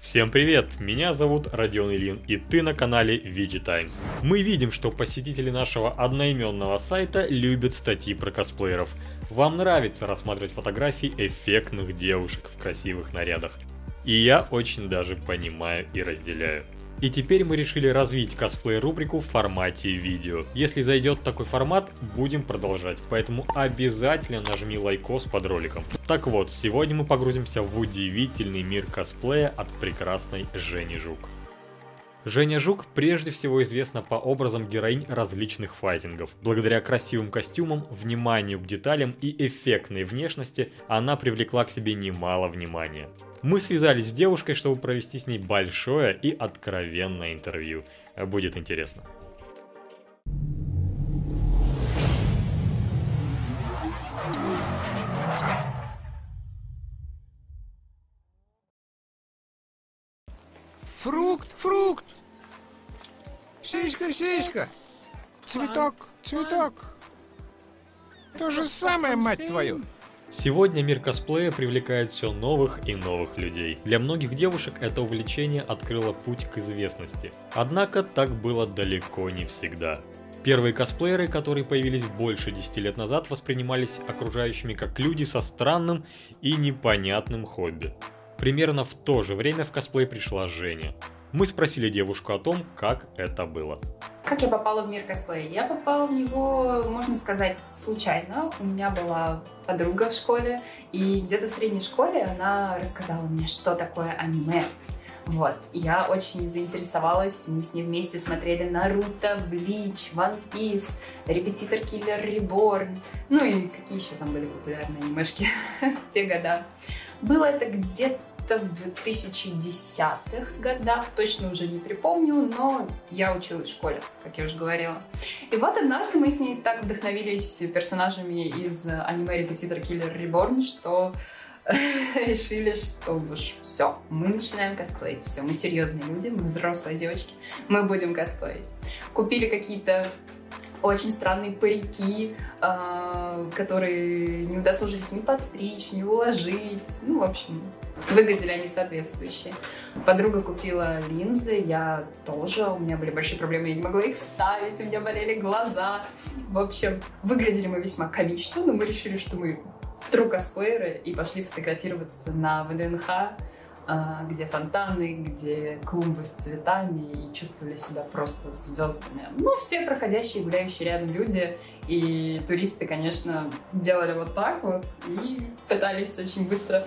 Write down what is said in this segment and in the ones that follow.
Всем привет! Меня зовут Родион Ильин и ты на канале VG Times. Мы видим, что посетители нашего одноименного сайта любят статьи про косплееров. Вам нравится рассматривать фотографии эффектных девушек в красивых нарядах. И я очень даже понимаю и разделяю. И теперь мы решили развить косплей-рубрику в формате видео. Если зайдет такой формат, будем продолжать, поэтому обязательно нажми лайкос под роликом. Так вот, сегодня мы погрузимся в удивительный мир косплея от прекрасной Жени Жук. Женя Жук прежде всего известна по образам героинь различных файтингов. Благодаря красивым костюмам, вниманию к деталям и эффектной внешности она привлекла к себе немало внимания. Мы связались с девушкой, чтобы провести с ней большое и откровенное интервью. Будет интересно. Фрукт, фрукт. Сиська, сиська. Цветок, цветок. То же самое, мать твою. Сегодня мир косплея привлекает все новых и новых людей. Для многих девушек это увлечение открыло путь к известности. Однако так было далеко не всегда. Первые косплееры, которые появились больше 10 лет назад, воспринимались окружающими как люди со странным и непонятным хобби. Примерно в то же время в косплей пришла Женя. Мы спросили девушку о том, как это было. Как я попала в мир косплея? Я попала в него, можно сказать, случайно. У меня была подруга в школе, и где-то в средней школе она рассказала мне, что такое аниме. Вот. Я очень заинтересовалась. Мы с ней вместе смотрели Наруто, Блич, One Piece, Репетитор Киллер Реборн. Ну и какие еще там были популярные анимешки в те года. Было это где-то в 2010-х годах, точно уже не припомню, но я училась в школе, как я уже говорила. И вот однажды мы с ней так вдохновились персонажами из аниме Репетитор Киллер Реборн, что решили, что уж все, мы начинаем косплеить. Все, мы серьезные люди, мы взрослые девочки, мы будем косплеить. Купили какие-то очень странные парики, э, которые не удосужились ни подстричь, ни уложить. Ну, в общем, выглядели они соответствующие. Подруга купила линзы, я тоже, у меня были большие проблемы, я не могла их ставить, у меня болели глаза. В общем, выглядели мы весьма комично, но мы решили, что мы true косплееры и пошли фотографироваться на ВДНХ где фонтаны, где клумбы с цветами, и чувствовали себя просто звездами. Ну, все проходящие, гуляющие рядом люди и туристы, конечно, делали вот так вот и пытались очень быстро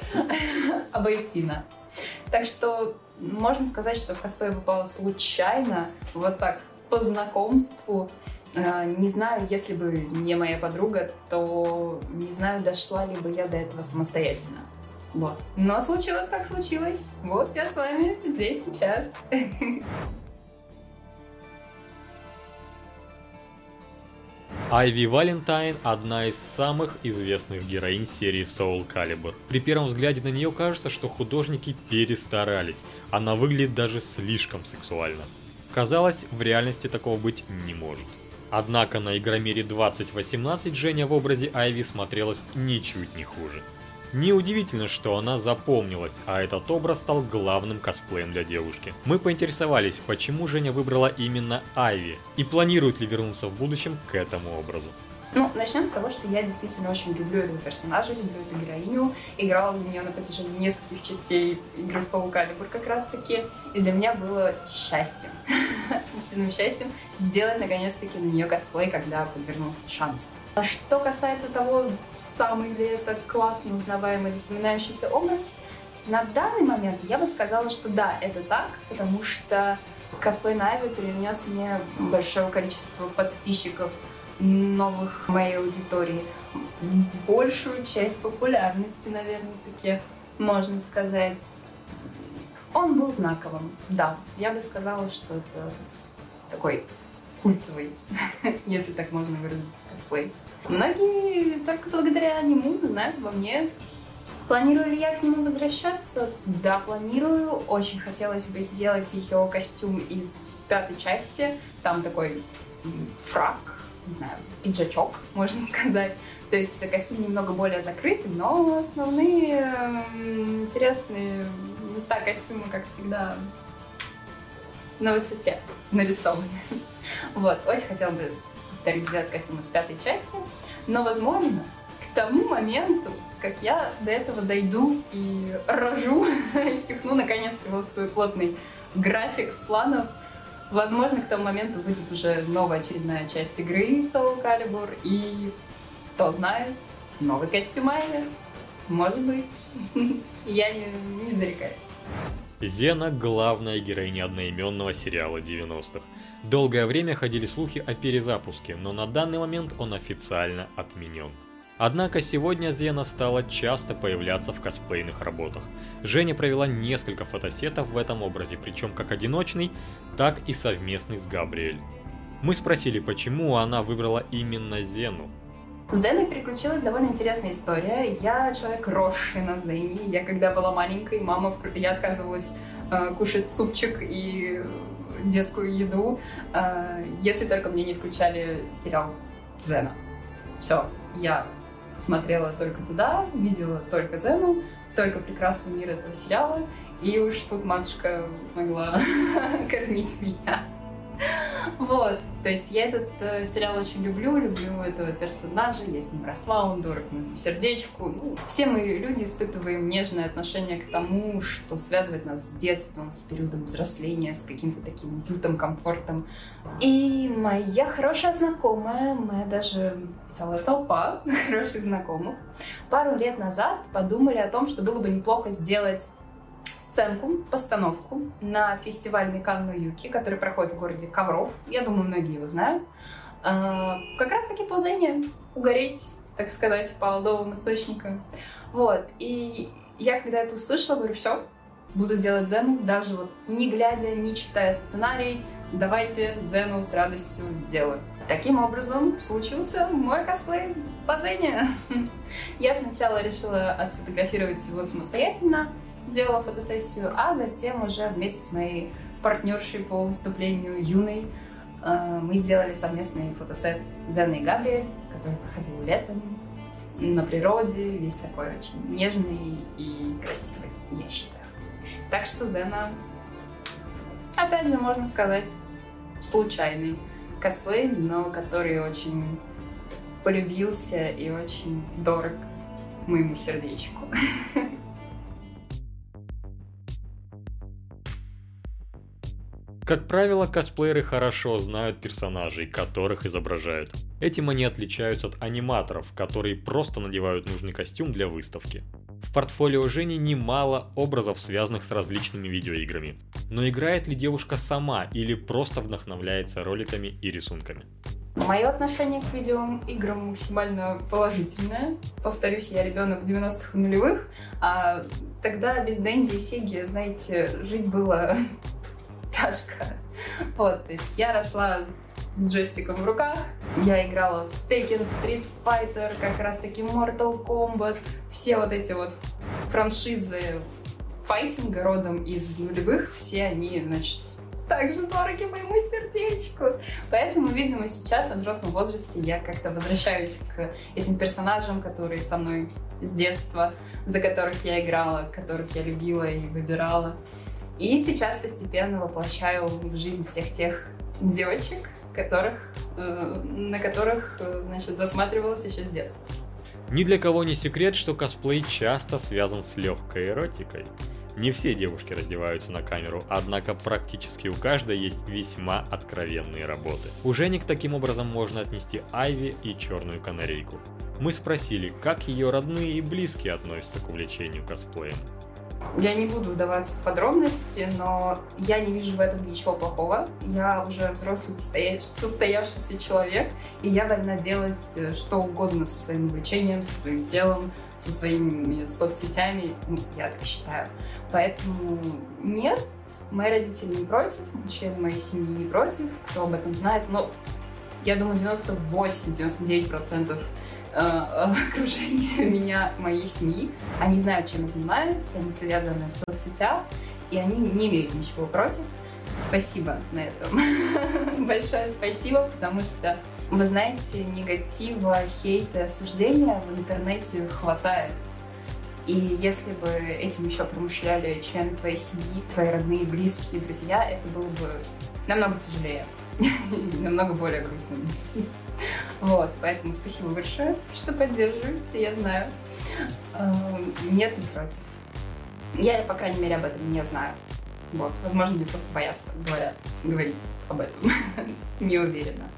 обойти нас. Так что можно сказать, что в косплей попала случайно, вот так, по знакомству. А, не знаю, если бы не моя подруга, то не знаю, дошла ли бы я до этого самостоятельно. Вот. Но случилось, как случилось. Вот я с вами здесь сейчас. Айви Валентайн – одна из самых известных героинь серии Soul Calibur. При первом взгляде на нее кажется, что художники перестарались. Она выглядит даже слишком сексуально. Казалось, в реальности такого быть не может. Однако на Игромире 2018 Женя в образе Айви смотрелась ничуть не хуже. Неудивительно, что она запомнилась, а этот образ стал главным косплеем для девушки. Мы поинтересовались, почему Женя выбрала именно Айви, и планирует ли вернуться в будущем к этому образу. Ну, начнем с того, что я действительно очень люблю этого персонажа, люблю эту героиню. Играла за нее на протяжении нескольких частей игры Soul Calibur как раз-таки. И для меня было счастьем, истинным счастьем, сделать наконец-таки на нее косплей, когда подвернулся шанс. А что касается того, самый ли это классный, узнаваемый, запоминающийся образ, на данный момент я бы сказала, что да, это так, потому что косплей Найвы перенес мне большое количество подписчиков новых моей аудитории, большую часть популярности, наверное, таки можно сказать. Он был знаковым, да. Я бы сказала, что это такой культовый, если так можно выразиться, косплей. Многие только благодаря нему знают во мне. Планирую ли я к нему возвращаться? Да, планирую. Очень хотелось бы сделать ее костюм из пятой части. Там такой фрак, не знаю, пиджачок, можно сказать. То есть костюм немного более закрытый, но основные интересные места костюма, как всегда, на высоте нарисованы. Вот, очень хотела бы, повторюсь, сделать костюм из пятой части, но, возможно, к тому моменту, как я до этого дойду и рожу, и впихну, наконец, его в свой плотный график планов, возможно, к тому моменту будет уже новая очередная часть игры Soul Calibur, и, кто знает, новый костюмайнер, может быть, я не, не зарекаюсь. Зена – главная героиня одноименного сериала 90-х. Долгое время ходили слухи о перезапуске, но на данный момент он официально отменен. Однако сегодня Зена стала часто появляться в косплейных работах. Женя провела несколько фотосетов в этом образе, причем как одиночный, так и совместный с Габриэль. Мы спросили, почему она выбрала именно Зену. С Зеной приключилась довольно интересная история. Я человек росший на Зене. Я когда была маленькой, мама, я отказывалась э, кушать супчик и детскую еду, э, если только мне не включали сериал Зена. Все, я смотрела только туда, видела только Зену, только прекрасный мир этого сериала, и уж тут матушка могла кормить меня. Вот, то есть я этот э, сериал очень люблю, люблю этого персонажа, я с ним росла, он дорог моему сердечку. Ну, все мы люди испытываем нежное отношение к тому, что связывает нас с детством, с периодом взросления, с каким-то таким уютом, комфортом. И моя хорошая знакомая, моя даже целая толпа хороших знакомых, пару лет назад подумали о том, что было бы неплохо сделать сценку, постановку на фестиваль Микан Юки, который проходит в городе Ковров. Я думаю, многие его знают. А, как раз таки ползание, угореть, так сказать, по алдовым источникам. Вот. И я, когда это услышала, говорю, все, буду делать Зену, даже вот не глядя, не читая сценарий, давайте Зену с радостью сделаю. Таким образом случился мой косплей по Зене. Я сначала решила отфотографировать его самостоятельно, сделала фотосессию, а затем уже вместе с моей партнершей по выступлению Юной э, мы сделали совместный фотосет Зены и Габриэль, который проходил летом на природе, весь такой очень нежный и красивый, я считаю. Так что Зена, опять же, можно сказать, случайный косплей, но который очень полюбился и очень дорог моему сердечку. Как правило, косплееры хорошо знают персонажей, которых изображают. Этим они отличаются от аниматоров, которые просто надевают нужный костюм для выставки. В портфолио Жени немало образов, связанных с различными видеоиграми. Но играет ли девушка сама или просто вдохновляется роликами и рисунками? Мое отношение к видеоиграм максимально положительное. Повторюсь, я ребенок 90-х и нулевых, а тогда без Дэнди и Сеги, знаете, жить было тяжко. Вот, то есть я росла с джойстиком в руках. Я играла в Tekken, Street Fighter, как раз таки Mortal Kombat. Все вот эти вот франшизы файтинга родом из нулевых, все они, значит, также дороги моему сердечку. Поэтому, видимо, сейчас, в взрослом возрасте, я как-то возвращаюсь к этим персонажам, которые со мной с детства, за которых я играла, которых я любила и выбирала. И сейчас постепенно воплощаю в жизнь всех тех девочек, которых, э, на которых э, значит, засматривалась еще с детства. Ни для кого не секрет, что косплей часто связан с легкой эротикой. Не все девушки раздеваются на камеру, однако практически у каждой есть весьма откровенные работы. У Женек таким образом можно отнести Айви и Черную Канарейку. Мы спросили, как ее родные и близкие относятся к увлечению косплеем. Я не буду вдаваться в подробности, но я не вижу в этом ничего плохого. Я уже взрослый состоявшийся человек, и я вольна делать э, что угодно со своим увлечением, со своим телом, со своими соцсетями. Ну, я так считаю. Поэтому нет, мои родители не против, члены моей семьи не против, кто об этом знает, но я думаю, 98-99% Э, окружение меня, моей семьи. Они знают, чем я занимаюсь, они следят за мной в соцсетях, и они не имеют ничего против. Спасибо на этом. Большое спасибо, потому что, вы знаете, негатива, хейта, осуждения в интернете хватает. И если бы этим еще промышляли члены твоей семьи, твои родные, близкие, друзья, это было бы намного тяжелее, намного более грустным. Вот, поэтому спасибо большое, что поддерживаете, я знаю. Эм, нет, не против. Я, по крайней мере, об этом не знаю. Вот, возможно, мне просто боятся, говорят, говорить об этом. не уверена.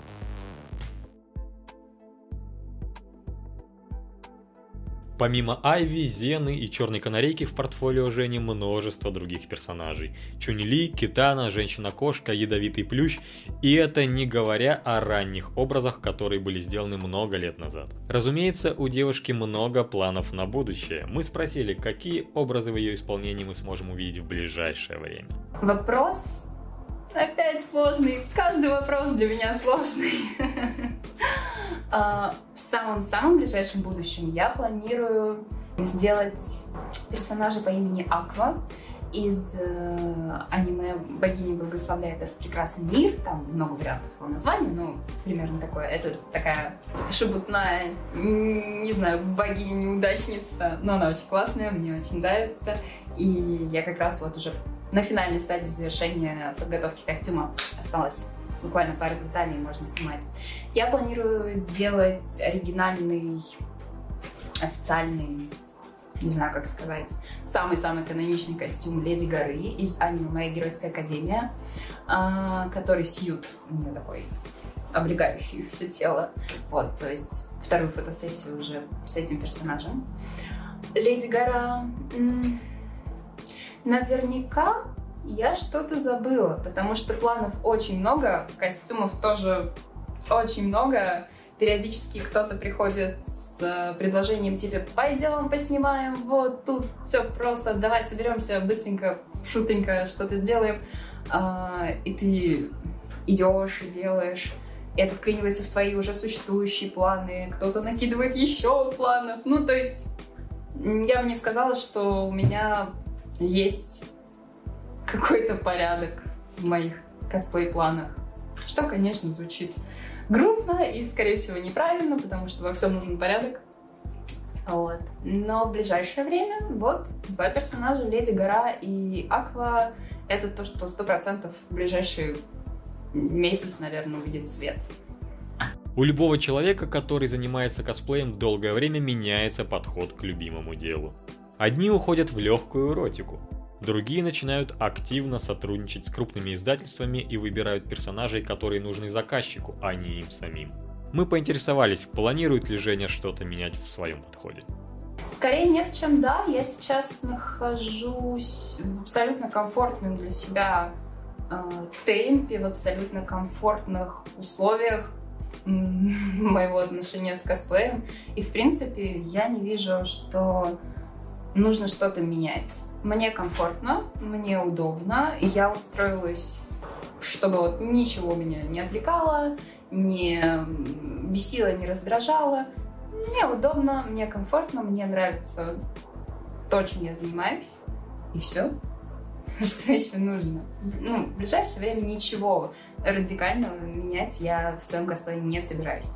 Помимо Айви, Зены и Черной Канарейки в портфолио Жени множество других персонажей. Чунили, Китана, Женщина-кошка, Ядовитый плющ. И это не говоря о ранних образах, которые были сделаны много лет назад. Разумеется, у девушки много планов на будущее. Мы спросили, какие образы в ее исполнении мы сможем увидеть в ближайшее время. Вопрос опять сложный. Каждый вопрос для меня сложный. А, в самом-самом ближайшем будущем я планирую сделать персонажа по имени Аква из э, аниме «Богиня благословляет этот прекрасный мир». Там много вариантов по названию, но примерно такое. Это такая шебутная, не знаю, богиня-неудачница, но она очень классная, мне очень нравится. И я как раз вот уже на финальной стадии завершения подготовки костюма осталось буквально пару деталей можно снимать. Я планирую сделать оригинальный, официальный, не знаю, как сказать, самый-самый каноничный костюм Леди Горы из аниме «Моя геройская академия», а, который сьют, у нее такой облегающий все тело. Вот, то есть вторую фотосессию уже с этим персонажем. Леди Гора... Наверняка я что-то забыла, потому что планов очень много, костюмов тоже очень много. Периодически кто-то приходит с э, предложением типа «пойдем поснимаем, вот тут все просто, давай соберемся быстренько, шустренько что-то сделаем». А, и ты идешь и делаешь это вклинивается в твои уже существующие планы, кто-то накидывает еще планов. Ну, то есть, я бы не сказала, что у меня есть какой-то порядок в моих косплей-планах. Что, конечно, звучит грустно и, скорее всего, неправильно, потому что во всем нужен порядок. Вот. Но в ближайшее время вот два персонажа, Леди Гора и Аква, это то, что сто процентов в ближайший месяц, наверное, увидит свет. У любого человека, который занимается косплеем, долгое время меняется подход к любимому делу. Одни уходят в легкую эротику, Другие начинают активно сотрудничать с крупными издательствами и выбирают персонажей, которые нужны заказчику, а не им самим. Мы поинтересовались, планирует ли Женя что-то менять в своем подходе. Скорее нет, чем да. Я сейчас нахожусь в абсолютно комфортном для себя э, темпе, в абсолютно комфортных условиях моего отношения с косплеем. И, в принципе, я не вижу, что нужно что-то менять. Мне комфортно, мне удобно, и я устроилась, чтобы вот ничего меня не отвлекало, не бесило, не раздражало. Мне удобно, мне комфортно, мне нравится то, чем я занимаюсь, и все. Что еще нужно? Ну, в ближайшее время ничего радикального менять я в своем косплее не собираюсь.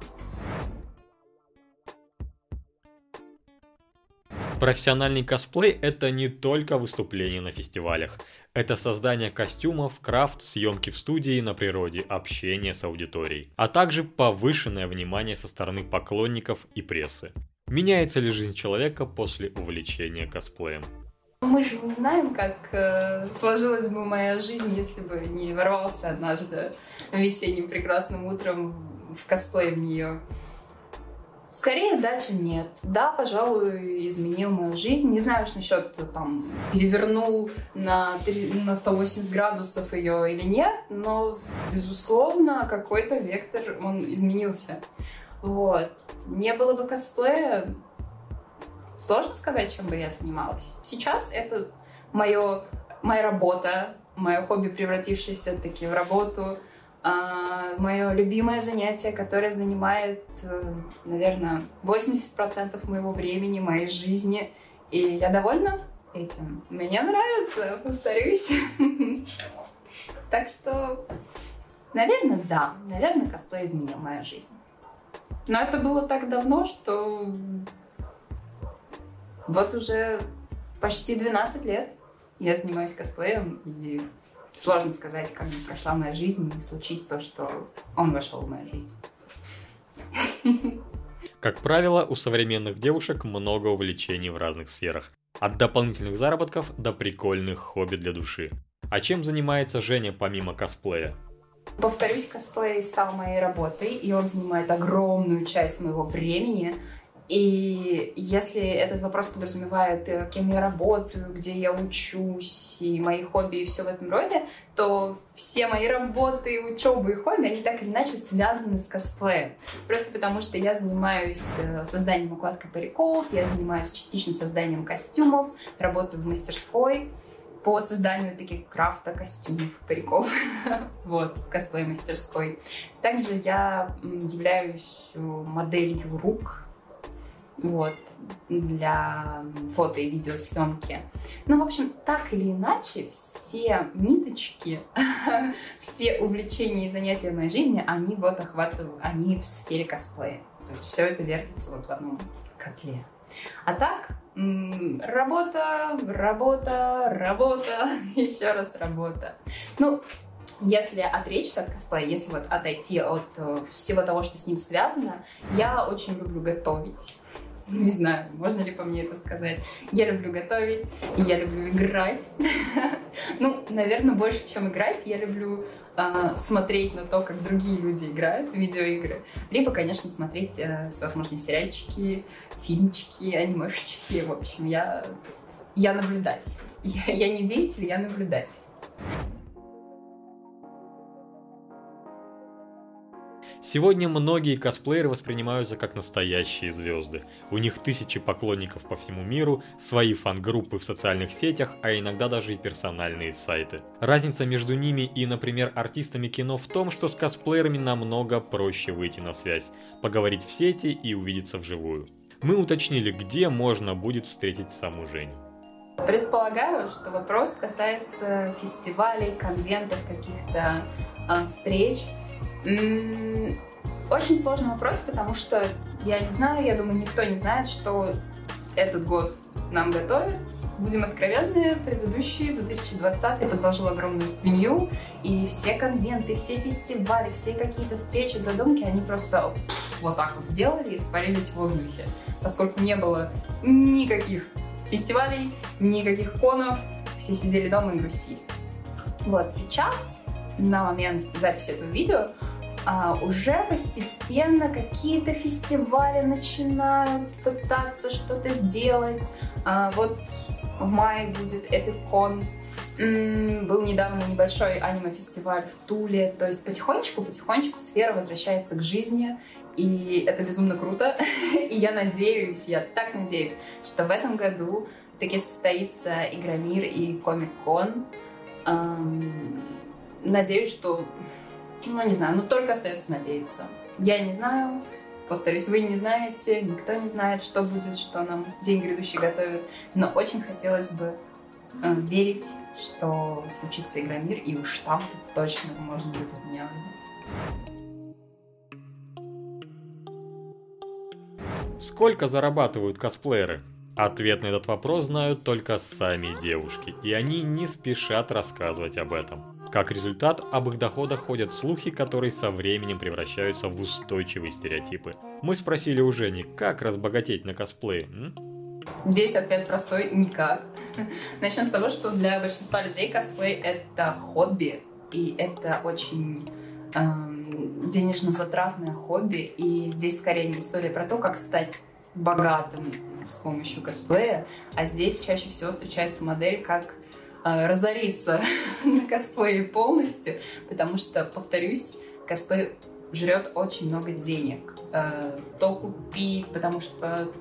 Профессиональный косплей – это не только выступление на фестивалях. Это создание костюмов, крафт, съемки в студии, на природе, общение с аудиторией. А также повышенное внимание со стороны поклонников и прессы. Меняется ли жизнь человека после увлечения косплеем? Мы же не знаем, как э, сложилась бы моя жизнь, если бы не ворвался однажды весенним прекрасным утром в косплей в нее. Скорее да, чем нет. Да, пожалуй, изменил мою жизнь. Не знаю уж насчет там перевернул на, 3, на 180 градусов ее или нет, но, безусловно, какой-то вектор он изменился. Вот. Не было бы косплея, сложно сказать, чем бы я занималась. Сейчас это мое, моя работа, мое хобби, превратившееся таки в работу — мое любимое занятие, которое занимает, э, наверное, 80% моего времени, моей жизни. И я довольна этим. Мне нравится, повторюсь. Так что, наверное, да. Наверное, косплей изменил мою жизнь. Но это было так давно, что Вот уже почти 12 лет я занимаюсь косплеем, и сложно сказать, как бы прошла моя жизнь, не случись то, что он вошел в мою жизнь. Как правило, у современных девушек много увлечений в разных сферах. От дополнительных заработков до прикольных хобби для души. А чем занимается Женя помимо косплея? Повторюсь, косплей стал моей работой, и он занимает огромную часть моего времени. И если этот вопрос подразумевает, э, кем я работаю, где я учусь, и мои хобби, и все в этом роде, то все мои работы, учебы и хобби, они так или иначе связаны с косплеем. Просто потому, что я занимаюсь э, созданием укладкой париков, я занимаюсь частично созданием костюмов, работаю в мастерской, по созданию таких крафта костюмов, париков, вот, косплей-мастерской. Также я являюсь э, моделью рук вот, для фото и видеосъемки. Ну, в общем, так или иначе, все ниточки, все увлечения и занятия в моей жизни, они вот охватывают, они в сфере косплея. То есть все это вертится вот в одном котле. А так, работа, работа, работа, еще раз работа. Ну, если отречься от косплея, если вот отойти от э, всего того, что с ним связано, я очень люблю готовить. Не знаю, можно ли по мне это сказать. Я люблю готовить, я люблю играть. Ну, наверное, больше, чем играть, я люблю э, смотреть на то, как другие люди играют в видеоигры. Либо, конечно, смотреть э, всевозможные сериальчики, фильмчики, анимешечки. В общем, я, я наблюдатель. Я, я не деятель, я наблюдатель. Сегодня многие косплееры воспринимаются как настоящие звезды. У них тысячи поклонников по всему миру, свои фан-группы в социальных сетях, а иногда даже и персональные сайты. Разница между ними и, например, артистами кино в том, что с косплеерами намного проще выйти на связь, поговорить в сети и увидеться вживую. Мы уточнили, где можно будет встретить саму Женю. Предполагаю, что вопрос касается фестивалей, конвентов, каких-то э, встреч. Очень сложный вопрос, потому что я не знаю, я думаю, никто не знает, что этот год нам готовит. Будем откровенны, предыдущий, 2020, предложил огромную свинью, и все конвенты, все фестивали, все какие-то встречи, задумки, они просто вот так вот сделали и испарились в воздухе, поскольку не было никаких фестивалей, никаких конов, все сидели дома и грустили. Вот сейчас, на момент записи этого видео, а, уже постепенно какие-то фестивали начинают пытаться что-то сделать. А, вот в мае будет Эпикон. Был недавно небольшой аниме-фестиваль в Туле. То есть потихонечку-потихонечку сфера возвращается к жизни. И это безумно круто. И я надеюсь, я так надеюсь, что в этом году таки состоится Игромир и Комик-кон. Надеюсь, что ну, не знаю, ну только остается надеяться. Я не знаю, повторюсь, вы не знаете, никто не знает, что будет, что нам день грядущий готовит. Но очень хотелось бы э, верить, что случится Игромир, и уж там точно можно будет от меня увидеть. Сколько зарабатывают косплееры? Ответ на этот вопрос знают только сами девушки, и они не спешат рассказывать об этом. Как результат, об их доходах ходят слухи, которые со временем превращаются в устойчивые стереотипы. Мы спросили у Жени, как разбогатеть на косплее? М? Здесь ответ простой – никак. Начнем с того, что для большинства людей косплей – это хобби, и это очень эм, денежно-затратное хобби, и здесь скорее не история про то, как стать богатым с помощью косплея, а здесь чаще всего встречается модель как разориться на косплее полностью, потому что, повторюсь, косплей жрет очень много денег. Э, то купи, потому что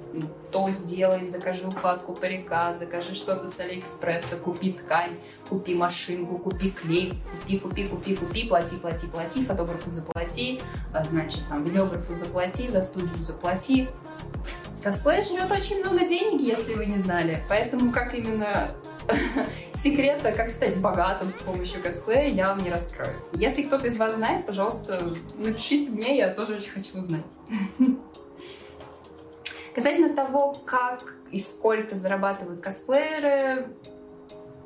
то сделай, закажи укладку парика, закажи что-то с Алиэкспресса, купи ткань, купи машинку, купи клей, купи, купи, купи, купи, плати, плати, плати, фотографу заплати, э, значит, там, видеографу заплати, за студию заплати. Косплей жрет очень много денег, если вы не знали, поэтому как именно секрета, как стать богатым с помощью косплея, я вам не раскрою. Если кто-то из вас знает, пожалуйста, напишите мне, я тоже очень хочу узнать. Касательно того, как и сколько зарабатывают косплееры,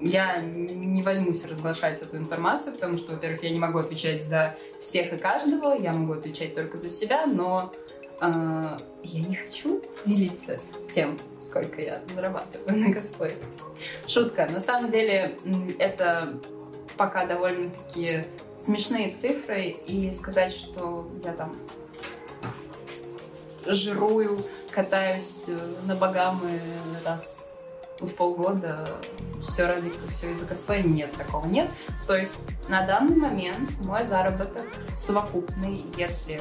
я не возьмусь разглашать эту информацию, потому что, во-первых, я не могу отвечать за всех и каждого, я могу отвечать только за себя, но э, я не хочу делиться тем, сколько я зарабатываю на косплее. Шутка. На самом деле, это пока довольно-таки смешные цифры, и сказать, что я там жирую, катаюсь э, на богамы раз в полгода, все ради все из-за косплея, нет, такого нет. То есть на данный момент мой заработок совокупный, если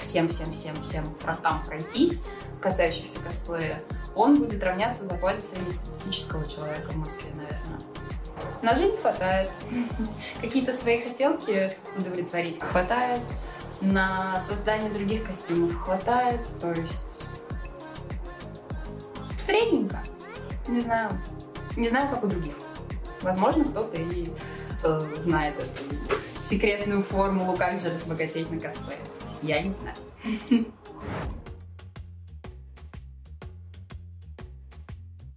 всем-всем-всем-всем фронтам пройтись, касающихся косплея, он будет равняться зарплате среднестатистического человека в Москве, наверное. На жизнь хватает. Какие-то свои хотелки удовлетворить хватает. На создание других костюмов хватает. То есть средненько. Не знаю. Не знаю, как у других. Возможно, кто-то и э, знает эту секретную формулу, как же разбогатеть на косплее. Я не знаю.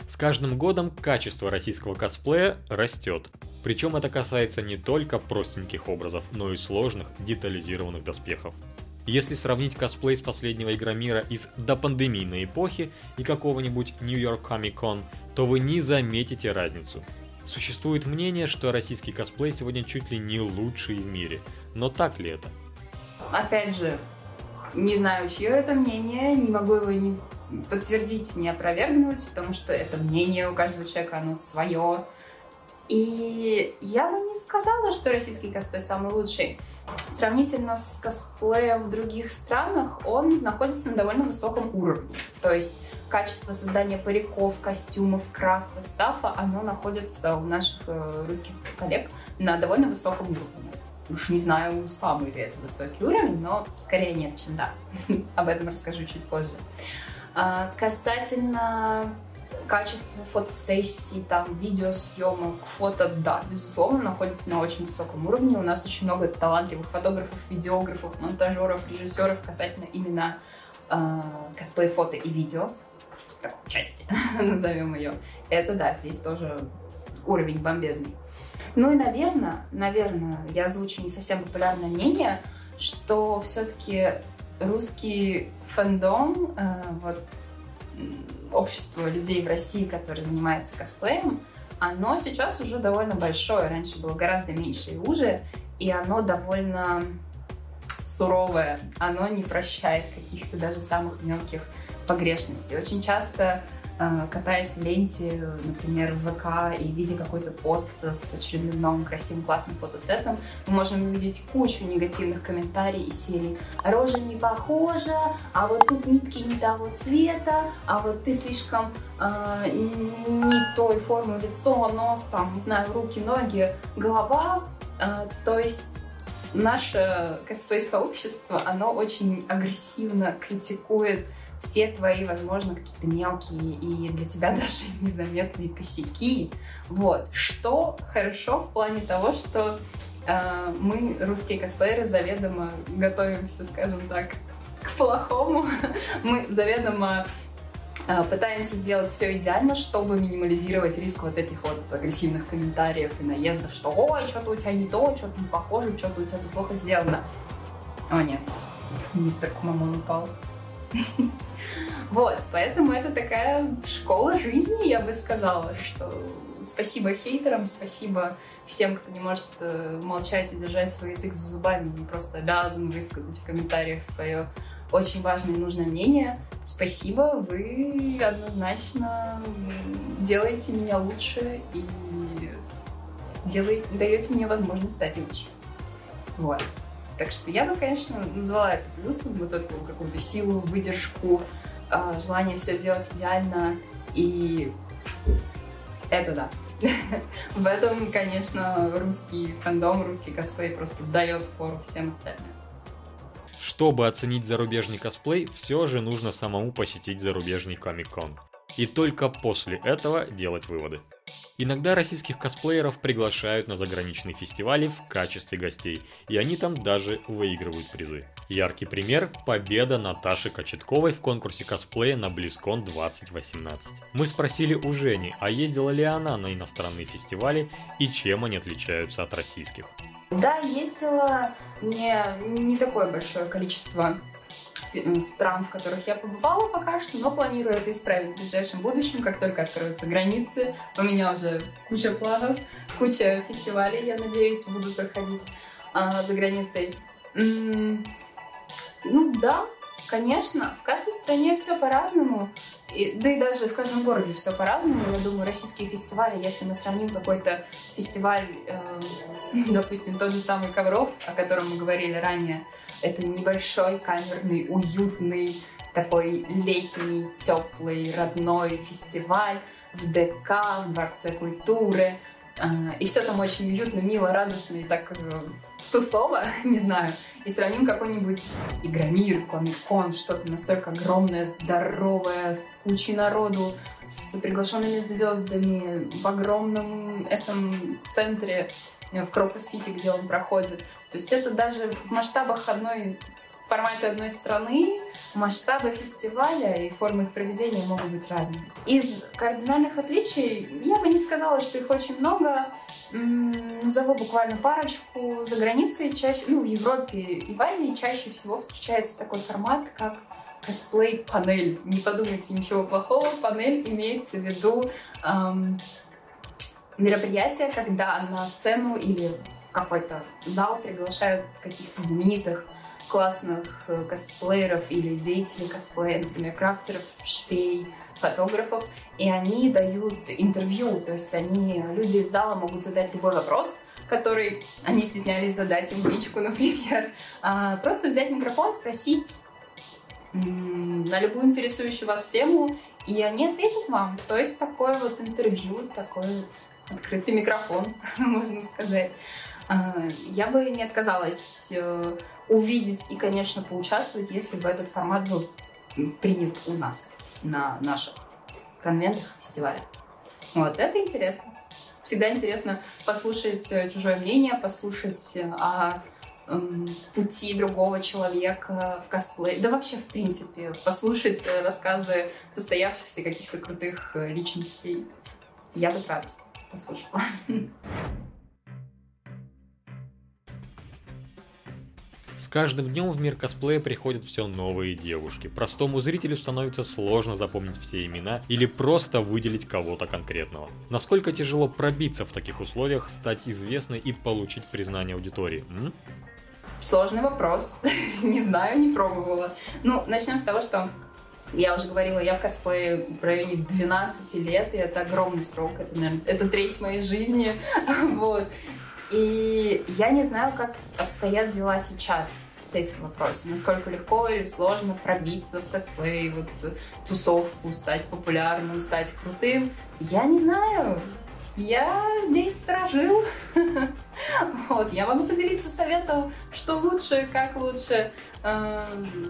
С каждым годом качество российского косплея растет. Причем это касается не только простеньких образов, но и сложных, детализированных доспехов. Если сравнить косплей с последнего Игромира из допандемийной эпохи и какого-нибудь Comic Con, то вы не заметите разницу. Существует мнение, что российский косплей сегодня чуть ли не лучший в мире. Но так ли это? Опять же, не знаю, чье это мнение, не могу его ни подтвердить, ни опровергнуть, потому что это мнение у каждого человека, оно свое. И я бы не сказала, что российский косплей самый лучший. Сравнительно с косплеем в других странах, он находится на довольно высоком уровне. То есть качество создания париков, костюмов, крафта, стафа, оно находится у наших э, русских коллег на довольно высоком уровне. Уж не знаю, самый ли это высокий уровень, но скорее нет, чем да. Об этом расскажу чуть позже. А, касательно качество фотосессий, там, видеосъемок, фото, да, безусловно, находится на очень высоком уровне. У нас очень много талантливых фотографов, видеографов, монтажеров, режиссеров касательно именно э, косплей, фото и видео. Такой части, назовем ее. Это, да, здесь тоже уровень бомбезный. Ну и, наверное, наверное, я озвучу не совсем популярное мнение, что все-таки русский фэндом, э, вот общество людей в России, которые занимаются косплеем, оно сейчас уже довольно большое. Раньше было гораздо меньше и уже, и оно довольно суровое. Оно не прощает каких-то даже самых мелких погрешностей. Очень часто катаясь в ленте, например, в ВК и видя какой-то пост с очередным новым красивым классным фотосетом, мы можем увидеть кучу негативных комментариев из серии «Рожа не похожа», «А вот тут нитки не того цвета», «А вот ты слишком э, не той формы лицо, нос, там, не знаю, руки, ноги, голова». Э, то есть наше косплей-сообщество, оно очень агрессивно критикует все твои, возможно, какие-то мелкие и для тебя даже незаметные косяки. Вот. Что хорошо в плане того, что э, мы, русские косплееры, заведомо готовимся, скажем так, к плохому. мы заведомо э, пытаемся сделать все идеально, чтобы минимализировать риск вот этих вот агрессивных комментариев и наездов, что «Ой, что-то у тебя не то, что-то не похоже, что-то у тебя тут плохо сделано». О, нет, мистер Кумамон упал. Вот, поэтому это такая школа жизни, я бы сказала, что спасибо хейтерам, спасибо всем, кто не может э, молчать и держать свой язык за зубами и просто обязан высказать в комментариях свое очень важное и нужное мнение. Спасибо, вы однозначно делаете меня лучше и делаете, даете мне возможность стать лучше. Вот. Так что я бы, конечно, назвала это плюсом, вот эту какую-то силу, выдержку, а, желание все сделать идеально, и это да. В этом, конечно, русский фэндом, русский косплей просто дает фору всем остальным. Чтобы оценить зарубежный косплей, все же нужно самому посетить зарубежный Комик-кон. и только после этого делать выводы. Иногда российских косплееров приглашают на заграничные фестивали в качестве гостей, и они там даже выигрывают призы. Яркий пример – победа Наташи Кочетковой в конкурсе косплея на BlizzCon 2018. Мы спросили у Жени, а ездила ли она на иностранные фестивали и чем они отличаются от российских. Да, ездила не, не такое большое количество стран, в которых я побывала пока что, но планирую это исправить в ближайшем будущем, как только откроются границы. У меня уже куча планов, куча фестивалей, я надеюсь, будут проходить а, за границей. Ну да, конечно, в каждой стране все по-разному. И, да и даже в каждом городе все по-разному. Я думаю, российские фестивали, если мы сравним какой-то фестиваль, э, допустим, тот же самый Ковров, о котором мы говорили ранее, это небольшой, камерный, уютный, такой летний, теплый, родной фестиваль в ДК, в Дворце культуры. Э, и все там очень уютно, мило, радостно и так тусово, не знаю, и сравним какой-нибудь Игромир, Комик-кон, что-то настолько огромное, здоровое, с кучей народу, с приглашенными звездами, в огромном этом центре э, в Крокус-Сити, где он проходит. То есть это даже в масштабах одной формате одной страны масштабы фестиваля и формы их проведения могут быть разными. Из кардинальных отличий я бы не сказала, что их очень много. Назову буквально парочку. За границей чаще, ну, в Европе и в Азии чаще всего встречается такой формат, как косплей-панель. Не подумайте ничего плохого. Панель имеется в виду эм, мероприятие, когда на сцену или какой-то зал приглашают каких-то знаменитых классных э, косплееров или деятелей косплея, например, крафтеров, швей, фотографов, и они дают интервью, то есть они, люди из зала могут задать любой вопрос, который они стеснялись задать им в личку, например. А, просто взять микрофон, спросить на любую интересующую вас тему, и они ответят вам. То есть такое вот интервью, такой вот открытый микрофон, можно сказать. А, я бы не отказалась э, увидеть и, конечно, поучаствовать, если бы этот формат был принят у нас на наших конвентах, фестивалях. Вот, это интересно. Всегда интересно послушать э, чужое мнение, послушать э, о эм, пути другого человека в косплей. Да вообще, в принципе, послушать э, рассказы состоявшихся каких-то крутых личностей. Я бы с радостью послушала. С каждым днем в мир косплея приходят все новые девушки. Простому зрителю становится сложно запомнить все имена или просто выделить кого-то конкретного. Насколько тяжело пробиться в таких условиях, стать известной и получить признание аудитории? М? Сложный вопрос. не знаю, не пробовала. Ну, начнем с того, что я уже говорила, я в косплее в районе 12 лет, и это огромный срок, это, наверное, это треть моей жизни, вот. И я не знаю, как обстоят дела сейчас с этим вопросом. Насколько легко или сложно пробиться в косплей, вот тусовку, стать популярным, стать крутым. Я не знаю. Я здесь сторожил. Вот, я могу поделиться советом, что лучше, как лучше, э,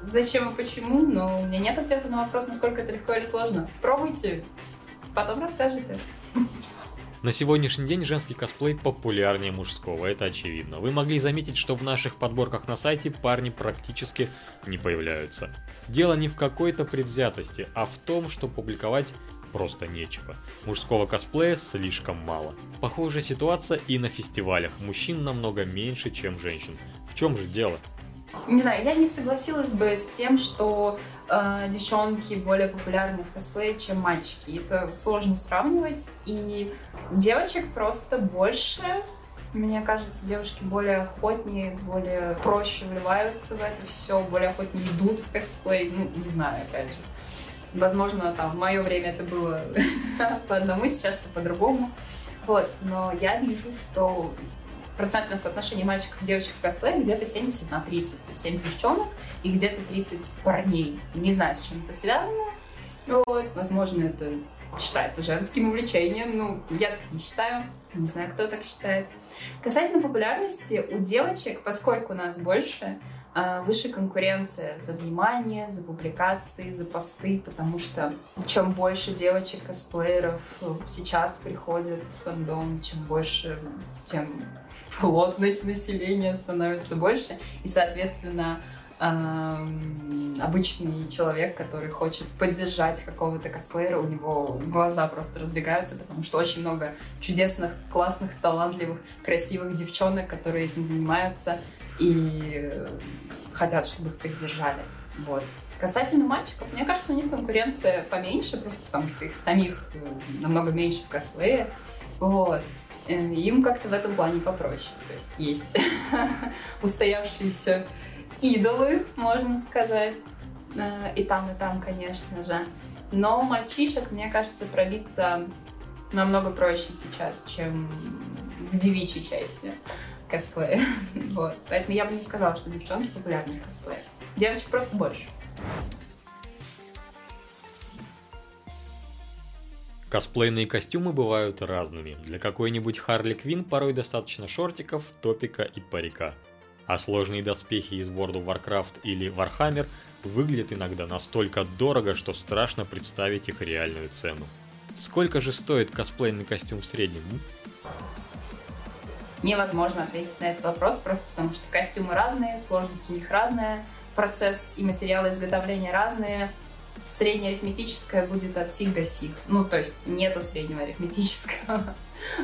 зачем и почему, но у меня нет ответа на вопрос, насколько это легко или сложно. Пробуйте, потом расскажете. На сегодняшний день женский косплей популярнее мужского, это очевидно. Вы могли заметить, что в наших подборках на сайте парни практически не появляются. Дело не в какой-то предвзятости, а в том, что публиковать просто нечего. Мужского косплея слишком мало. Похожая ситуация и на фестивалях. Мужчин намного меньше, чем женщин. В чем же дело? Не знаю, я не согласилась бы с тем, что э, девчонки более популярны в косплее, чем мальчики. Это сложно сравнивать. И девочек просто больше. Мне кажется, девушки более охотнее, более проще вливаются в это все, более охотнее идут в косплей. Ну, не знаю, опять же. Возможно, там, в мое время это было по одному, сейчас это по-другому. Вот, но я вижу, что процентное соотношение мальчиков и девочек в косплее где-то 70 на 30. То есть 70 девчонок и где-то 30 парней. Не знаю, с чем это связано. Вот, возможно, это считается женским увлечением. Ну, я так не считаю. Не знаю, кто так считает. Касательно популярности, у девочек, поскольку нас больше, а, выше конкуренция за внимание, за публикации, за посты, потому что чем больше девочек-косплееров сейчас приходит в фандом, чем больше, тем плотность населения становится больше, и, соответственно, обычный человек, который хочет поддержать какого-то косплеера, у него глаза просто разбегаются, потому что очень много чудесных, классных, талантливых, красивых девчонок, которые этим занимаются и хотят, чтобы их поддержали. Вот. Касательно мальчиков, мне кажется, у них конкуренция поменьше, просто потому что их самих э, намного меньше в косплее. Вот. Э, им как-то в этом плане попроще. То есть есть устоявшиеся идолы, можно сказать. Э, и там, и там, конечно же. Но мальчишек, мне кажется, пробиться намного проще сейчас, чем в девичьей части косплея. вот. Поэтому я бы не сказала, что девчонки популярны в косплее. Девочек просто больше. Косплейные костюмы бывают разными. Для какой-нибудь Харли Квин порой достаточно шортиков, топика и парика а сложные доспехи из World of Warcraft или Warhammer выглядят иногда настолько дорого, что страшно представить их реальную цену. Сколько же стоит косплейный костюм в среднем? Невозможно ответить на этот вопрос, просто потому что костюмы разные, сложность у них разная, процесс и материалы изготовления разные. Среднее арифметическое будет от сих до сих. Ну, то есть нету среднего арифметического.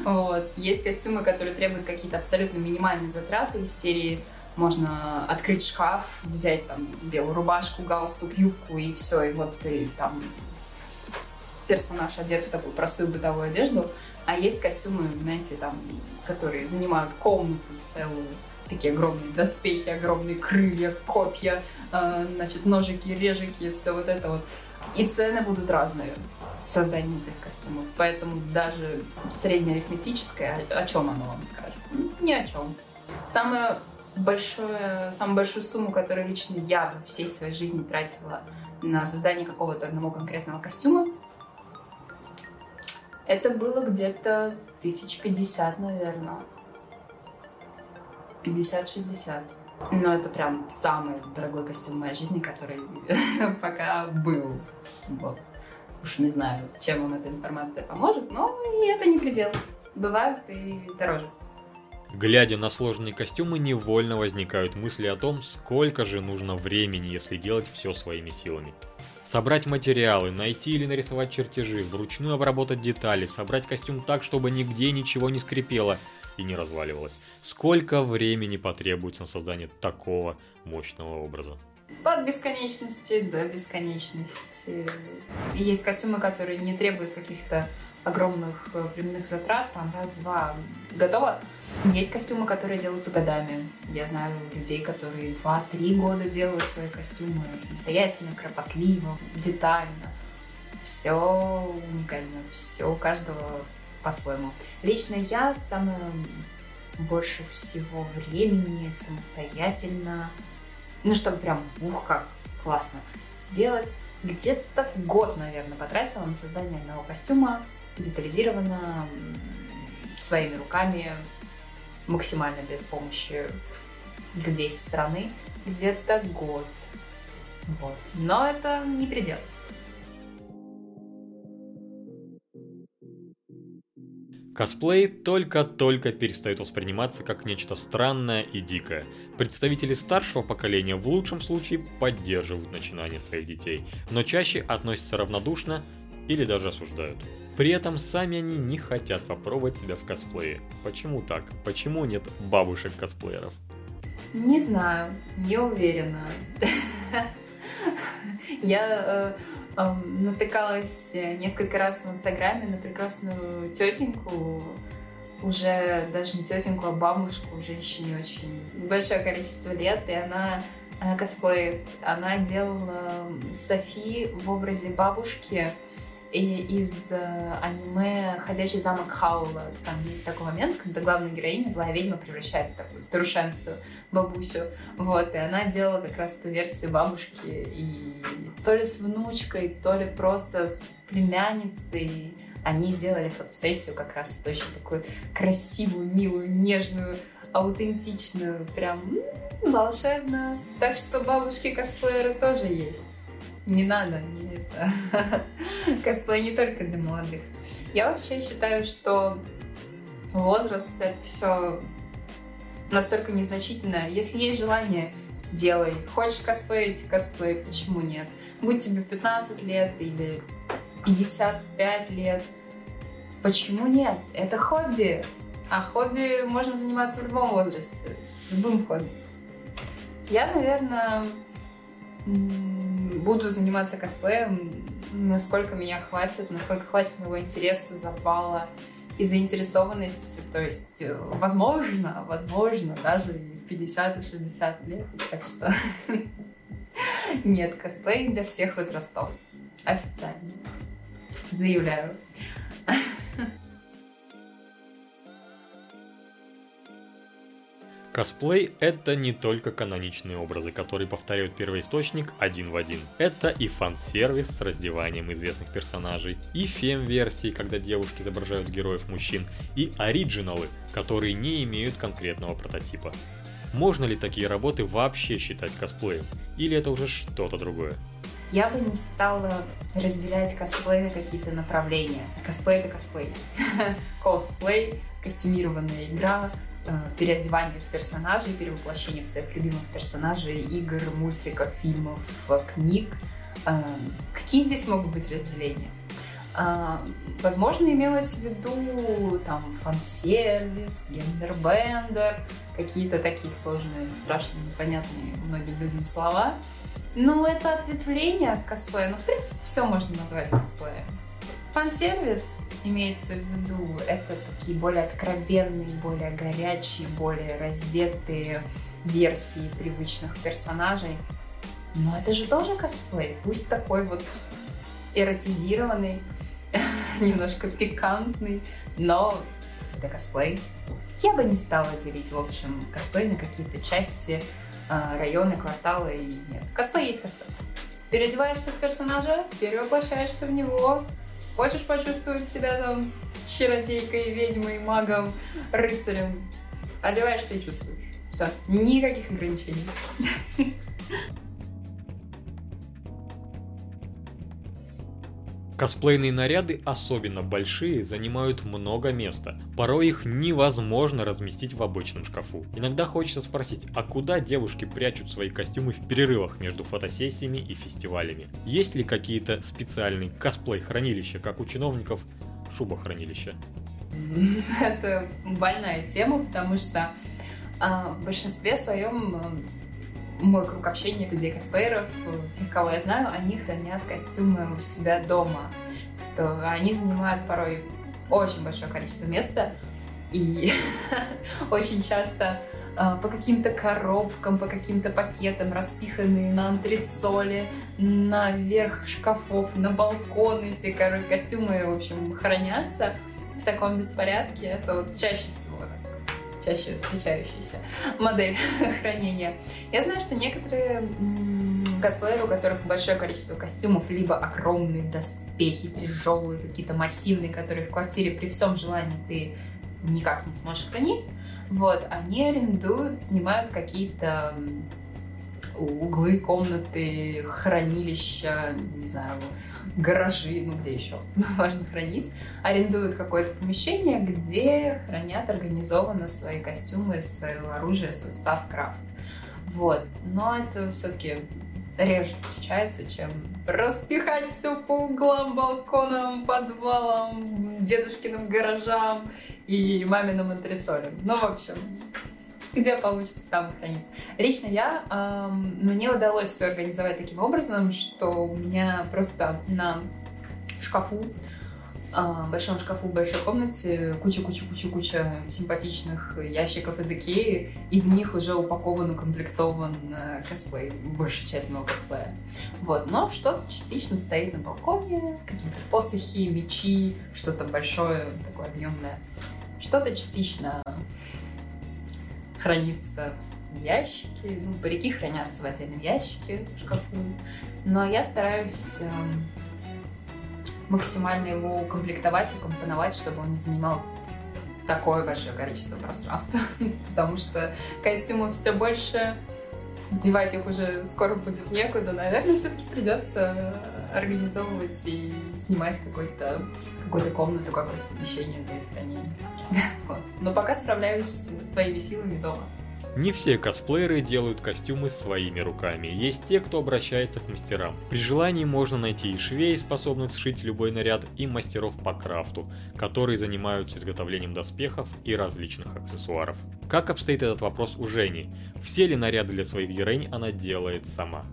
Вот. Есть костюмы, которые требуют какие-то абсолютно минимальные затраты из серии можно открыть шкаф, взять там белую рубашку, галстук, юбку и все, и вот ты там персонаж одет в такую простую бытовую одежду, а есть костюмы, знаете, там, которые занимают комнату целую, такие огромные доспехи, огромные крылья, копья, э, значит, ножики, режики, все вот это вот. И цены будут разные в создании этих костюмов. Поэтому даже среднеарифметическое, о, чем оно вам скажет? Ни о чем. Самое большое, самую большую сумму, которую лично я в всей своей жизни тратила на создание какого-то одного конкретного костюма, это было где-то тысяч пятьдесят, наверное. 50-60. Но это прям самый дорогой костюм в моей жизни, который пока был. Вот. Уж не знаю, чем вам эта информация поможет, но и это не предел. Бывают и дороже. Глядя на сложные костюмы, невольно возникают мысли о том, сколько же нужно времени, если делать все своими силами. Собрать материалы, найти или нарисовать чертежи, вручную обработать детали, собрать костюм так, чтобы нигде ничего не скрипело и не разваливалось. Сколько времени потребуется на создание такого мощного образа? От бесконечности до бесконечности. Есть костюмы, которые не требуют каких-то огромных э, временных затрат, там раз-два готово. Есть костюмы, которые делаются годами. Я знаю людей, которые 2-3 года делают свои костюмы самостоятельно, кропотливо, детально. Все уникально, все у каждого по-своему. Лично я самое больше всего времени самостоятельно, ну, чтобы прям, ух, как классно сделать, где-то год, наверное, потратила на создание одного костюма, детализировано, своими руками, максимально без помощи людей со стороны, где-то год. Вот. Но это не предел. Косплей только-только перестает восприниматься как нечто странное и дикое. Представители старшего поколения в лучшем случае поддерживают начинания своих детей, но чаще относятся равнодушно или даже осуждают. При этом сами они не хотят попробовать себя в косплее. Почему так? Почему нет бабушек-косплееров? Не знаю, не уверена. Я э, натыкалась несколько раз в Инстаграме на прекрасную тетеньку, уже даже не тетеньку, а бабушку, женщине очень большое количество лет, и она, она косплеит. Она делала Софи в образе бабушки, и из э, аниме «Ходячий замок Хаула». Там есть такой момент, когда главная героиня, злая ведьма, превращает в такую старушенцию, бабусю. Вот, и она делала как раз ту версию бабушки. И то ли с внучкой, то ли просто с племянницей они сделали фотосессию как раз очень такую красивую, милую, нежную, аутентичную, прям волшебно. Так что бабушки-косплееры тоже есть. Не надо, не это. Косплей не только для молодых. Я вообще считаю, что возраст это все настолько незначительно. Если есть желание, делай. Хочешь косплеить, косплей, почему нет? Будь тебе 15 лет или 55 лет, почему нет? Это хобби. А хобби можно заниматься в любом возрасте, любым хобби. Я, наверное, буду заниматься косплеем, насколько меня хватит, насколько хватит моего интереса, запала и заинтересованности. То есть, э, возможно, возможно, даже и в 50 и 60 лет. Так что нет, косплей для всех возрастов. Официально. Заявляю. Косплей — это не только каноничные образы, которые повторяют первоисточник один в один. Это и фан-сервис с раздеванием известных персонажей, и фем-версии, когда девушки изображают героев мужчин, и оригиналы, которые не имеют конкретного прототипа. Можно ли такие работы вообще считать косплеем? Или это уже что-то другое? Я бы не стала разделять косплей на какие-то направления. Косплей — это косплей. Косплей, костюмированная игра, переодевание в персонажей, перевоплощение в своих любимых персонажей, игр, мультиков, фильмов, книг. Э, какие здесь могут быть разделения? Э, возможно, имелось в виду там фан-сервис, гендербендер, какие-то такие сложные, страшные, непонятные многим людям слова. Но это ответвление от косплея. Ну, в принципе, все можно назвать косплеем. Фан-сервис имеется в виду, это такие более откровенные, более горячие, более раздетые версии привычных персонажей. Но это же тоже косплей, пусть такой вот эротизированный, немножко пикантный, но это косплей. Я бы не стала делить, в общем, косплей на какие-то части, а, районы, кварталы и нет. Косплей есть косплей. Переодеваешься в персонажа, перевоплощаешься в него, Хочешь почувствовать себя там чародейкой, ведьмой, магом, рыцарем? Одеваешься и чувствуешь. Все. Никаких ограничений. Косплейные наряды, особенно большие, занимают много места. Порой их невозможно разместить в обычном шкафу. Иногда хочется спросить, а куда девушки прячут свои костюмы в перерывах между фотосессиями и фестивалями? Есть ли какие-то специальные косплей-хранилища, как у чиновников шубохранилища? Это больная тема, потому что а, в большинстве своем а, мой круг общения людей косплееров, тех, кого я знаю, они хранят костюмы у себя дома. То они занимают порой очень большое количество места и очень часто а, по каким-то коробкам, по каким-то пакетам распиханные на антресоле, наверх шкафов, на балконы эти короче, костюмы, в общем, хранятся в таком беспорядке. Это вот чаще всего чаще встречающаяся модель хранения. Я знаю, что некоторые косплееры, у которых большое количество костюмов, либо огромные доспехи, тяжелые, какие-то массивные, которые в квартире при всем желании ты никак не сможешь хранить, вот, они арендуют, снимают какие-то углы, комнаты, хранилища, не знаю, гаражи, ну где еще важно хранить, арендуют какое-то помещение, где хранят организованно свои костюмы, свое оружие, свой став крафт. Вот. Но это все-таки реже встречается, чем распихать все по углам, балконам, подвалам, дедушкиным гаражам и маминым антресолям. Ну, в общем, где получится там хранить. Лично я, эм, мне удалось все организовать таким образом, что у меня просто на шкафу в большом шкафу большой комнате куча-куча-куча-куча симпатичных ящиков из Икеи, и в них уже упакован, укомплектован э, косплей, большая часть моего косплея. Вот, но что-то частично стоит на балконе, какие-то посохи, мечи, что-то большое, такое объемное. Что-то частично хранится в ящике, ну, парики хранятся в отдельном ящике в шкафу, но я стараюсь э, максимально его укомплектовать, укомпоновать, чтобы он не занимал такое большое количество пространства, потому что костюмов все больше, девать их уже скоро будет некуда, наверное, все-таки придется организовывать и снимать какой-то какую-то комнату, какое-то помещение для их хранения. Вот. Но пока справляюсь своими силами дома. Не все косплееры делают костюмы своими руками. Есть те, кто обращается к мастерам. При желании можно найти и швей, способных сшить любой наряд, и мастеров по крафту, которые занимаются изготовлением доспехов и различных аксессуаров. Как обстоит этот вопрос у Жени? Все ли наряды для своих героинь она делает сама?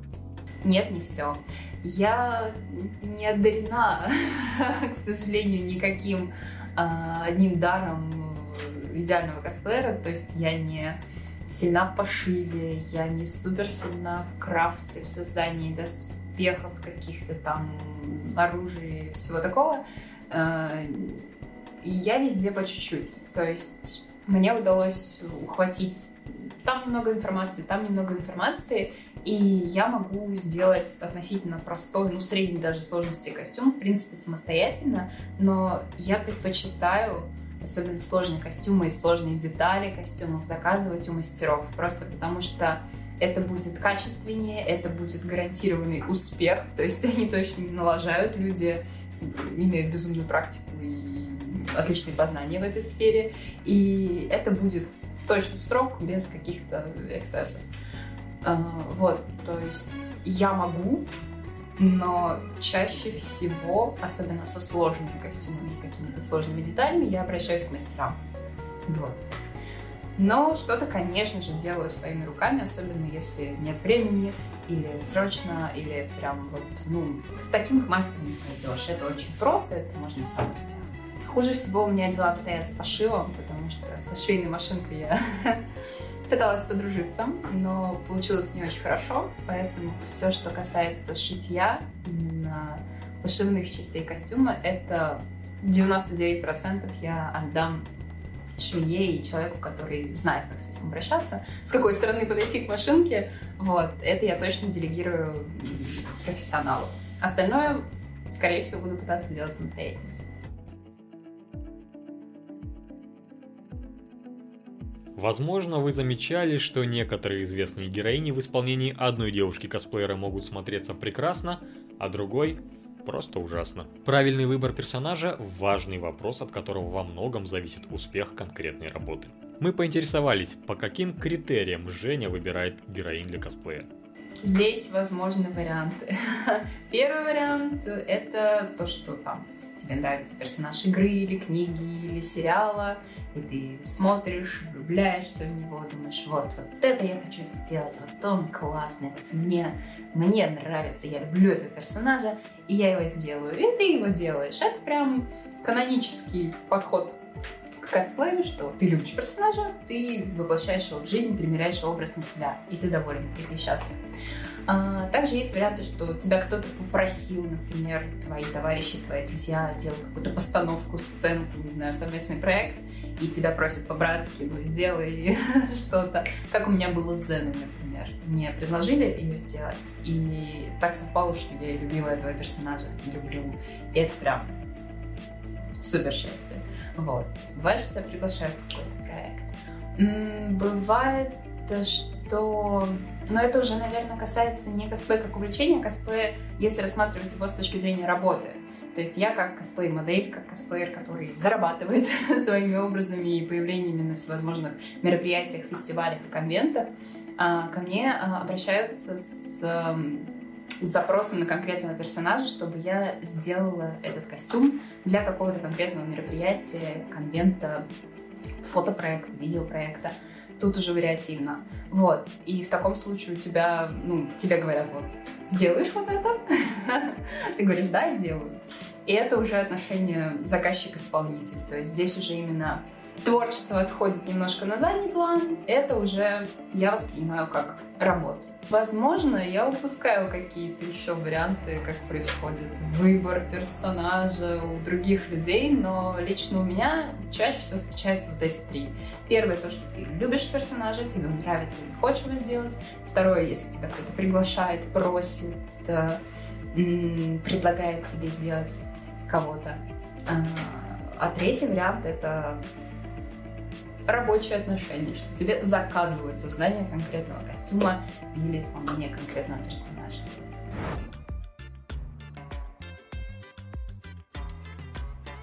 Нет, не все. Я не одарена, к сожалению, никаким а, одним даром идеального косплеера, то есть я не сильна в пошиве, я не супер сильна в крафте, в создании доспехов, каких-то там оружия и всего такого. Э, и я везде по чуть-чуть. То есть мне удалось ухватить там немного информации, там немного информации, и я могу сделать относительно простой, ну, средней даже сложности костюм, в принципе, самостоятельно, но я предпочитаю особенно сложные костюмы и сложные детали костюмов заказывать у мастеров, просто потому что это будет качественнее, это будет гарантированный успех, то есть они точно не налажают, люди имеют безумную практику и отличные познания в этой сфере, и это будет точно в срок, без каких-то эксцессов. А, вот, то есть я могу но чаще всего, особенно со сложными костюмами и какими-то сложными деталями, я обращаюсь к мастерам. Вот. Но что-то, конечно же, делаю своими руками, особенно если нет времени, или срочно, или прям вот, ну, с таким мастером не пойдешь. Это очень просто, это можно сам сделать. Хуже всего у меня дела обстоят с пошивом, потому что со швейной машинкой я пыталась подружиться, но получилось не очень хорошо, поэтому все, что касается шитья, именно пошивных частей костюма, это 99% я отдам швее и человеку, который знает, как с этим обращаться, с какой стороны подойти к машинке. Вот, это я точно делегирую профессионалу. Остальное, скорее всего, буду пытаться делать самостоятельно. Возможно, вы замечали, что некоторые известные героини в исполнении одной девушки-косплеера могут смотреться прекрасно, а другой просто ужасно. Правильный выбор персонажа – важный вопрос, от которого во многом зависит успех конкретной работы. Мы поинтересовались, по каким критериям Женя выбирает героинь для косплея. Здесь возможны варианты. Первый вариант — это то, что там тебе нравится персонаж игры или книги или сериала, и ты смотришь, влюбляешься в него, думаешь, вот, вот это я хочу сделать, вот он классный, вот мне, мне нравится, я люблю этого персонажа, и я его сделаю. И ты его делаешь. Это прям канонический подход косплею, что ты любишь персонажа, ты воплощаешь его в жизнь, примеряешь его образ на себя, и ты доволен, и ты счастлив. А, также есть варианты, что тебя кто-то попросил, например, твои товарищи, твои друзья делают какую-то постановку, сценку, не знаю, совместный проект, и тебя просят по-братски, ну, сделай что-то. Как у меня было с Зеной, например. Мне предложили ее сделать, и так совпало, что я любила этого персонажа, люблю. И это прям супер счастье. Вот. Бывает, что тебя приглашают в какой-то проект. Бывает, что... Но это уже, наверное, касается не косплея как увлечения, а косплея, если рассматривать его с точки зрения работы. То есть я как косплей-модель, как косплеер, который зарабатывает своими образами и появлениями на всевозможных мероприятиях, фестивалях, конвентах, а, ко мне а, обращаются с с запросом на конкретного персонажа, чтобы я сделала этот костюм для какого-то конкретного мероприятия, конвента, фотопроекта, видеопроекта. Тут уже вариативно. Вот. И в таком случае у тебя, ну, тебе говорят, вот, сделаешь вот это? Ты говоришь, да, сделаю. И это уже отношение заказчик-исполнитель. То есть здесь уже именно творчество отходит немножко на задний план. Это уже я воспринимаю как работу. Возможно, я упускаю какие-то еще варианты, как происходит выбор персонажа у других людей, но лично у меня чаще всего встречаются вот эти три. Первое, то, что ты любишь персонажа, тебе он нравится, и хочешь его сделать. Второе, если тебя кто-то приглашает, просит, предлагает тебе сделать кого-то. А, а третий вариант — это рабочие отношения, что тебе заказывают создание конкретного костюма или исполнение конкретного персонажа.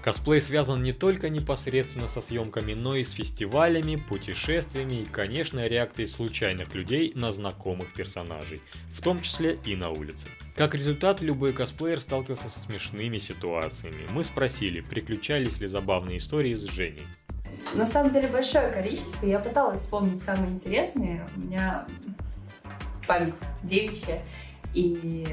Косплей связан не только непосредственно со съемками, но и с фестивалями, путешествиями и, конечно, реакцией случайных людей на знакомых персонажей, в том числе и на улице. Как результат, любой косплеер сталкивался со смешными ситуациями. Мы спросили, приключались ли забавные истории с Женей. На самом деле большое количество. Я пыталась вспомнить самые интересные. У меня память девичья. И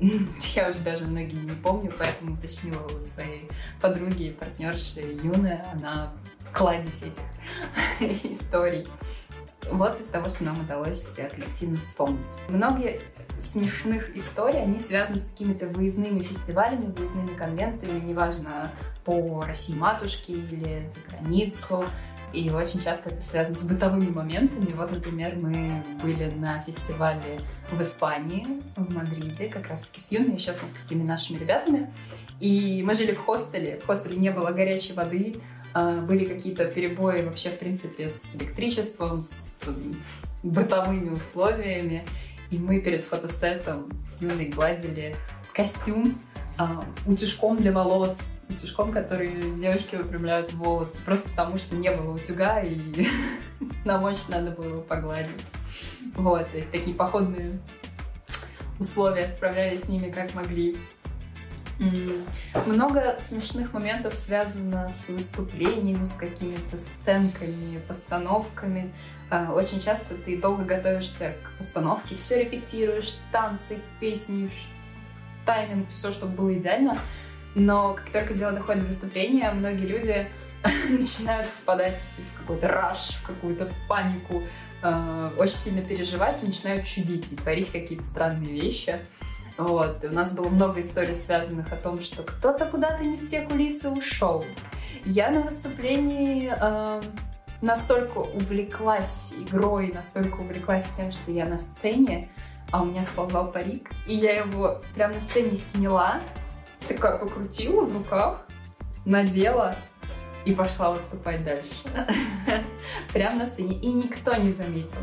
я уже даже многие не помню, поэтому уточнила у своей подруги и партнерши Юны, она кладезь этих историй. Вот из того, что нам удалось коллективно вспомнить. Многие смешных историй, они связаны с какими-то выездными фестивалями, выездными конвентами, неважно, по России матушке или за границу. И очень часто это связано с бытовыми моментами. Вот, например, мы были на фестивале в Испании, в Мадриде, как раз-таки с Юной, еще с несколькими нашими ребятами. И мы жили в хостеле. В хостеле не было горячей воды, а, были какие-то перебои вообще, в принципе, с электричеством, с бытовыми условиями. И мы перед фотосетом с Юной гладили костюм а, утюжком для волос, утюжком, который девочки выпрямляют волосы, просто потому что не было утюга, и нам очень надо было его погладить. Вот, то есть такие походные условия, справлялись с ними как могли. Много смешных моментов связано с выступлениями, с какими-то сценками, постановками. А, очень часто ты долго готовишься к постановке, все репетируешь, танцы, песни, тайминг, все, чтобы было идеально. Но как только дело доходит до выступления, многие люди начинают впадать в какой-то раш, в какую-то панику, э, очень сильно переживать начинают чудить и творить какие-то странные вещи. Вот. У нас было много историй, связанных о том, что кто-то куда-то не в те кулисы ушел. Я на выступлении э, настолько увлеклась игрой, настолько увлеклась тем, что я на сцене, а у меня сползал парик, и я его прямо на сцене сняла, такая покрутила в руках, надела и пошла выступать дальше. Прямо на сцене. И никто не заметил.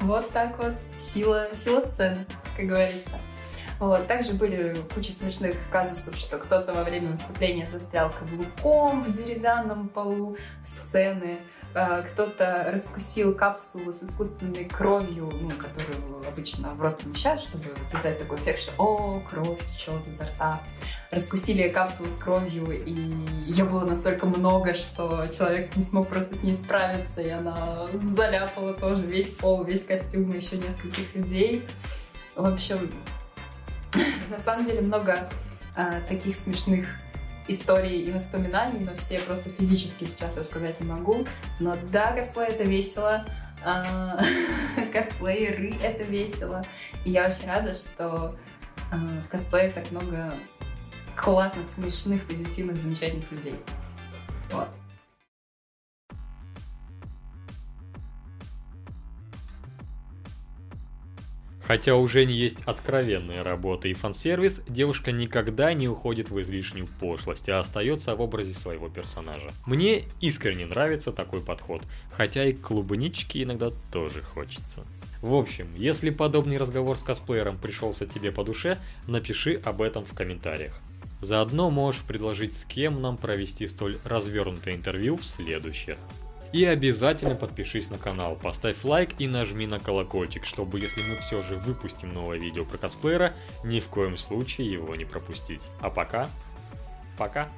Вот так вот сила, сила сцены, как говорится. Вот. Также были куча смешных казусов, что кто-то во время выступления застрял каблуком в деревянном полу сцены, кто-то раскусил капсулу с искусственной кровью, ну, которую обычно в рот помещают, чтобы создать такой эффект, что «О, кровь течет изо рта». Раскусили капсулу с кровью, и ее было настолько много, что человек не смог просто с ней справиться, и она заляпала тоже весь пол, весь костюм, еще нескольких людей. В общем, на самом деле много а, таких смешных историй и воспоминаний, но все просто физически сейчас рассказать не могу. Но да, косплей это весело, а, косплееры это весело. И я очень рада, что а, в косплее так много классных, смешных, позитивных, замечательных людей. Вот. Хотя у Жени есть откровенная работа и фан-сервис, девушка никогда не уходит в излишнюю пошлость, а остается в образе своего персонажа. Мне искренне нравится такой подход, хотя и клубнички иногда тоже хочется. В общем, если подобный разговор с косплеером пришелся тебе по душе, напиши об этом в комментариях. Заодно можешь предложить, с кем нам провести столь развернутое интервью в следующий раз. И обязательно подпишись на канал, поставь лайк и нажми на колокольчик, чтобы если мы все же выпустим новое видео про косплеера, ни в коем случае его не пропустить. А пока, пока.